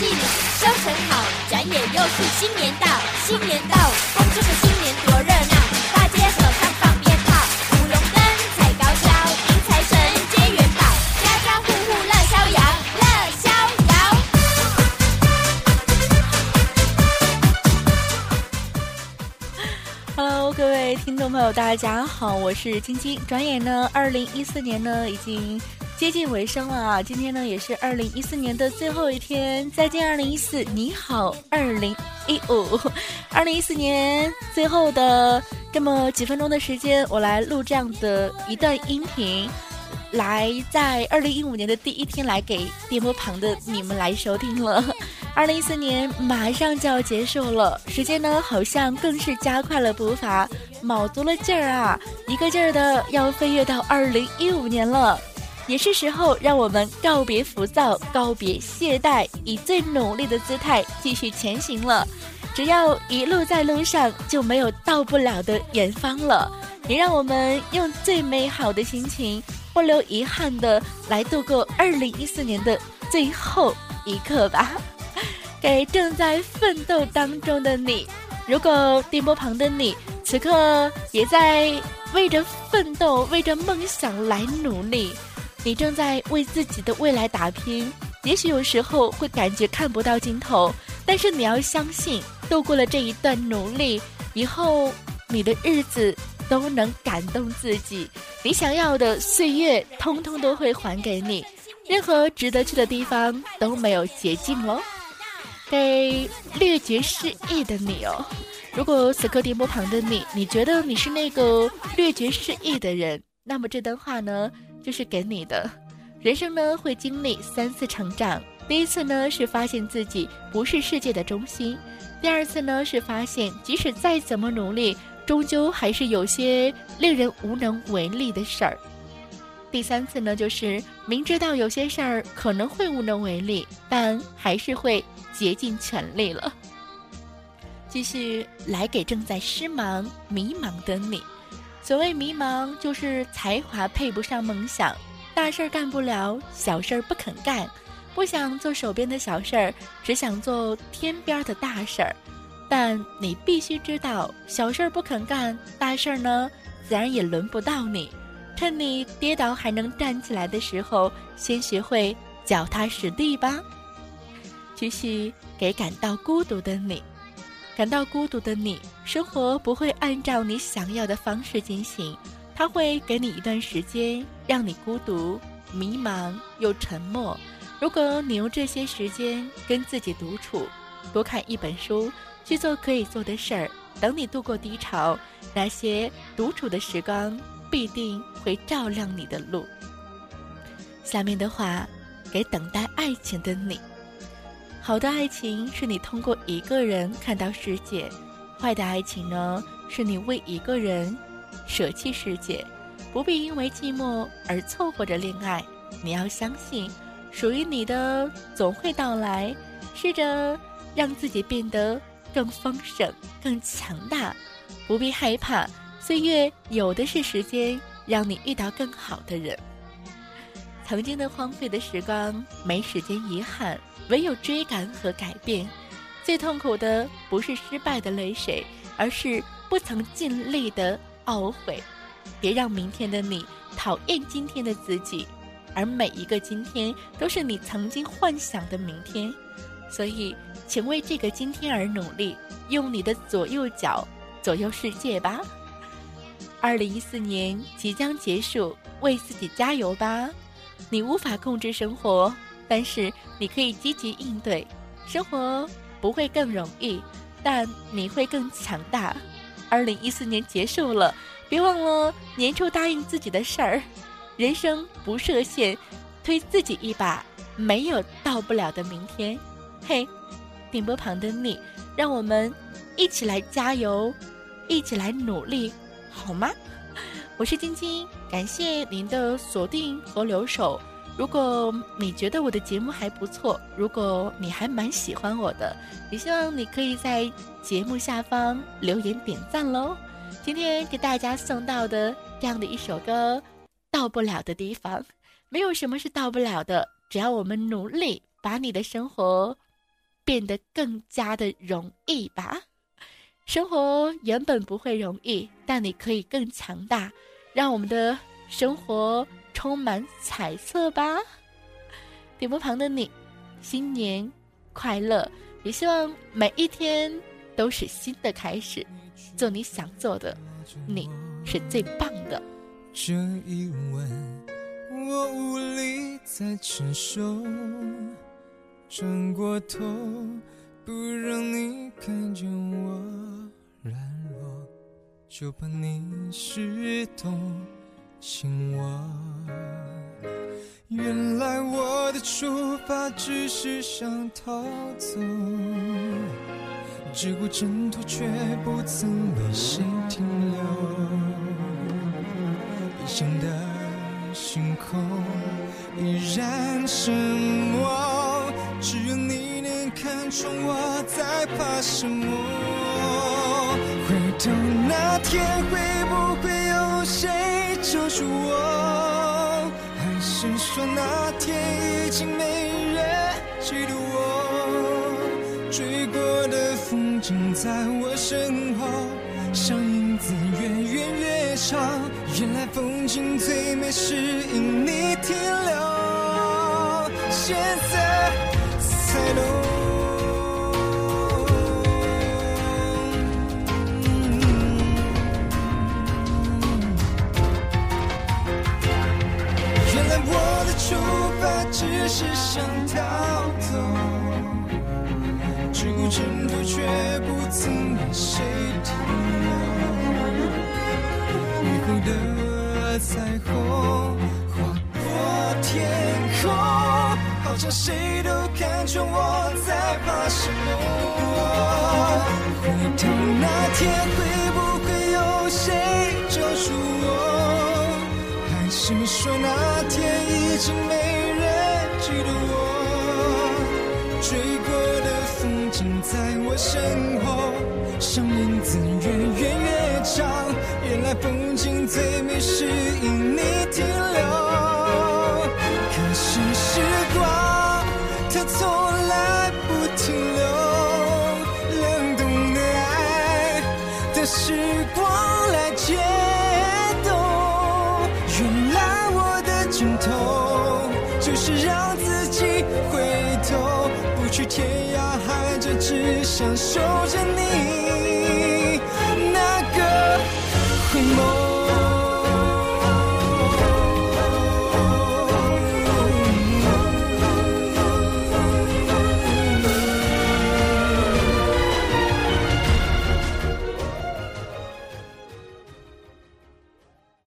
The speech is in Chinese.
气里收成好，转眼又是新年到，新年到，恭祝个新年多热闹，大街小巷放鞭炮，舞龙灯，踩高跷，迎财神，接元宝，家家户户乐逍遥，乐逍遥。Hello，各位听众朋友，大家好，我是晶晶。转眼呢，二零一四年呢已经接近尾声了啊！今天呢也是二零一四年的最后一天，再见二零一四，你好二零一五。二零一四年最后的这么几分钟的时间，我来录这样的一段音频。来，在二零一五年的第一天，来给电波旁的你们来收听了。二零一四年马上就要结束了，时间呢好像更是加快了步伐，卯足了劲儿啊，一个劲儿的要飞跃到二零一五年了。也是时候让我们告别浮躁，告别懈怠，以最努力的姿态继续前行了。只要一路在路上，就没有到不了的远方了。也让我们用最美好的心情，不留遗憾的来度过二零一四年的最后一刻吧。给正在奋斗当中的你，如果电波旁的你此刻也在为着奋斗、为着梦想来努力，你正在为自己的未来打拼。也许有时候会感觉看不到尽头，但是你要相信，度过了这一段努力以后，你的日子都能感动自己。你想要的岁月，通通都会还给你。任何值得去的地方都没有捷径哦。给略觉失意的你哦，如果此刻电波旁的你，你觉得你是那个略觉失意的人，那么这段话呢，就是给你的。人生呢会经历三次成长，第一次呢是发现自己不是世界的中心，第二次呢是发现即使再怎么努力，终究还是有些令人无能为力的事儿。第三次呢，就是明知道有些事儿可能会无能为力，但还是会竭尽全力了。继续来给正在失忙、迷茫的你。所谓迷茫，就是才华配不上梦想，大事儿干不了，小事儿不肯干，不想做手边的小事儿，只想做天边的大事儿。但你必须知道，小事儿不肯干，大事儿呢，自然也轮不到你。趁你跌倒还能站起来的时候，先学会脚踏实地吧。继续给感到孤独的你，感到孤独的你，生活不会按照你想要的方式进行，它会给你一段时间，让你孤独、迷茫又沉默。如果你用这些时间跟自己独处，多看一本书，去做可以做的事儿，等你度过低潮，那些独处的时光。必定会照亮你的路。下面的话，给等待爱情的你：好的爱情是你通过一个人看到世界，坏的爱情呢，是你为一个人舍弃世界。不必因为寂寞而凑合着恋爱，你要相信，属于你的总会到来。试着让自己变得更丰盛、更强大，不必害怕。岁月有的是时间，让你遇到更好的人。曾经的荒废的时光，没时间遗憾，唯有追赶和改变。最痛苦的不是失败的泪水，而是不曾尽力的懊悔。别让明天的你讨厌今天的自己，而每一个今天都是你曾经幻想的明天。所以，请为这个今天而努力，用你的左右脚左右世界吧。二零一四年即将结束，为自己加油吧！你无法控制生活，但是你可以积极应对。生活不会更容易，但你会更强大。二零一四年结束了，别忘了年初答应自己的事儿。人生不设限，推自己一把，没有到不了的明天。嘿，电波旁的你，让我们一起来加油，一起来努力。好吗？我是晶晶，感谢您的锁定和留守。如果你觉得我的节目还不错，如果你还蛮喜欢我的，也希望你可以在节目下方留言点赞喽。今天给大家送到的这样的一首歌，《到不了的地方》，没有什么是到不了的，只要我们努力，把你的生活变得更加的容易吧。生活原本不会容易，但你可以更强大，让我们的生活充满彩色吧。点播旁的你，新年快乐！也希望每一天都是新的开始，做你想做的，你是最棒的。这一吻，我无力再承受，转过头，不让你看见我软弱，就怕你是动心我。原来我的出发只是想逃走，只顾挣脱却不曾为谁停留。异乡的星空依然沉默，只有你能看穿我在怕什么。回头那天会不会有谁救赎我？还是说那天已经没人记得我，追过的风景在我身后，像影子越远越长。原来风景最美是因你停留，现在才懂。怕只是想逃走，只顾挣脱，却不曾为谁停留。雨后的彩虹划过天空，好像谁都看穿我在怕什么。回头那天会不会有谁救赎我？还是说那天已经没？我身后，像影子越远越长。原来风景最美是因你停留。可是时光它从来不停留，冷冻的爱的时光来解冻。原来我的尽头就是让。去天涯海角，只想守着你那个回眸。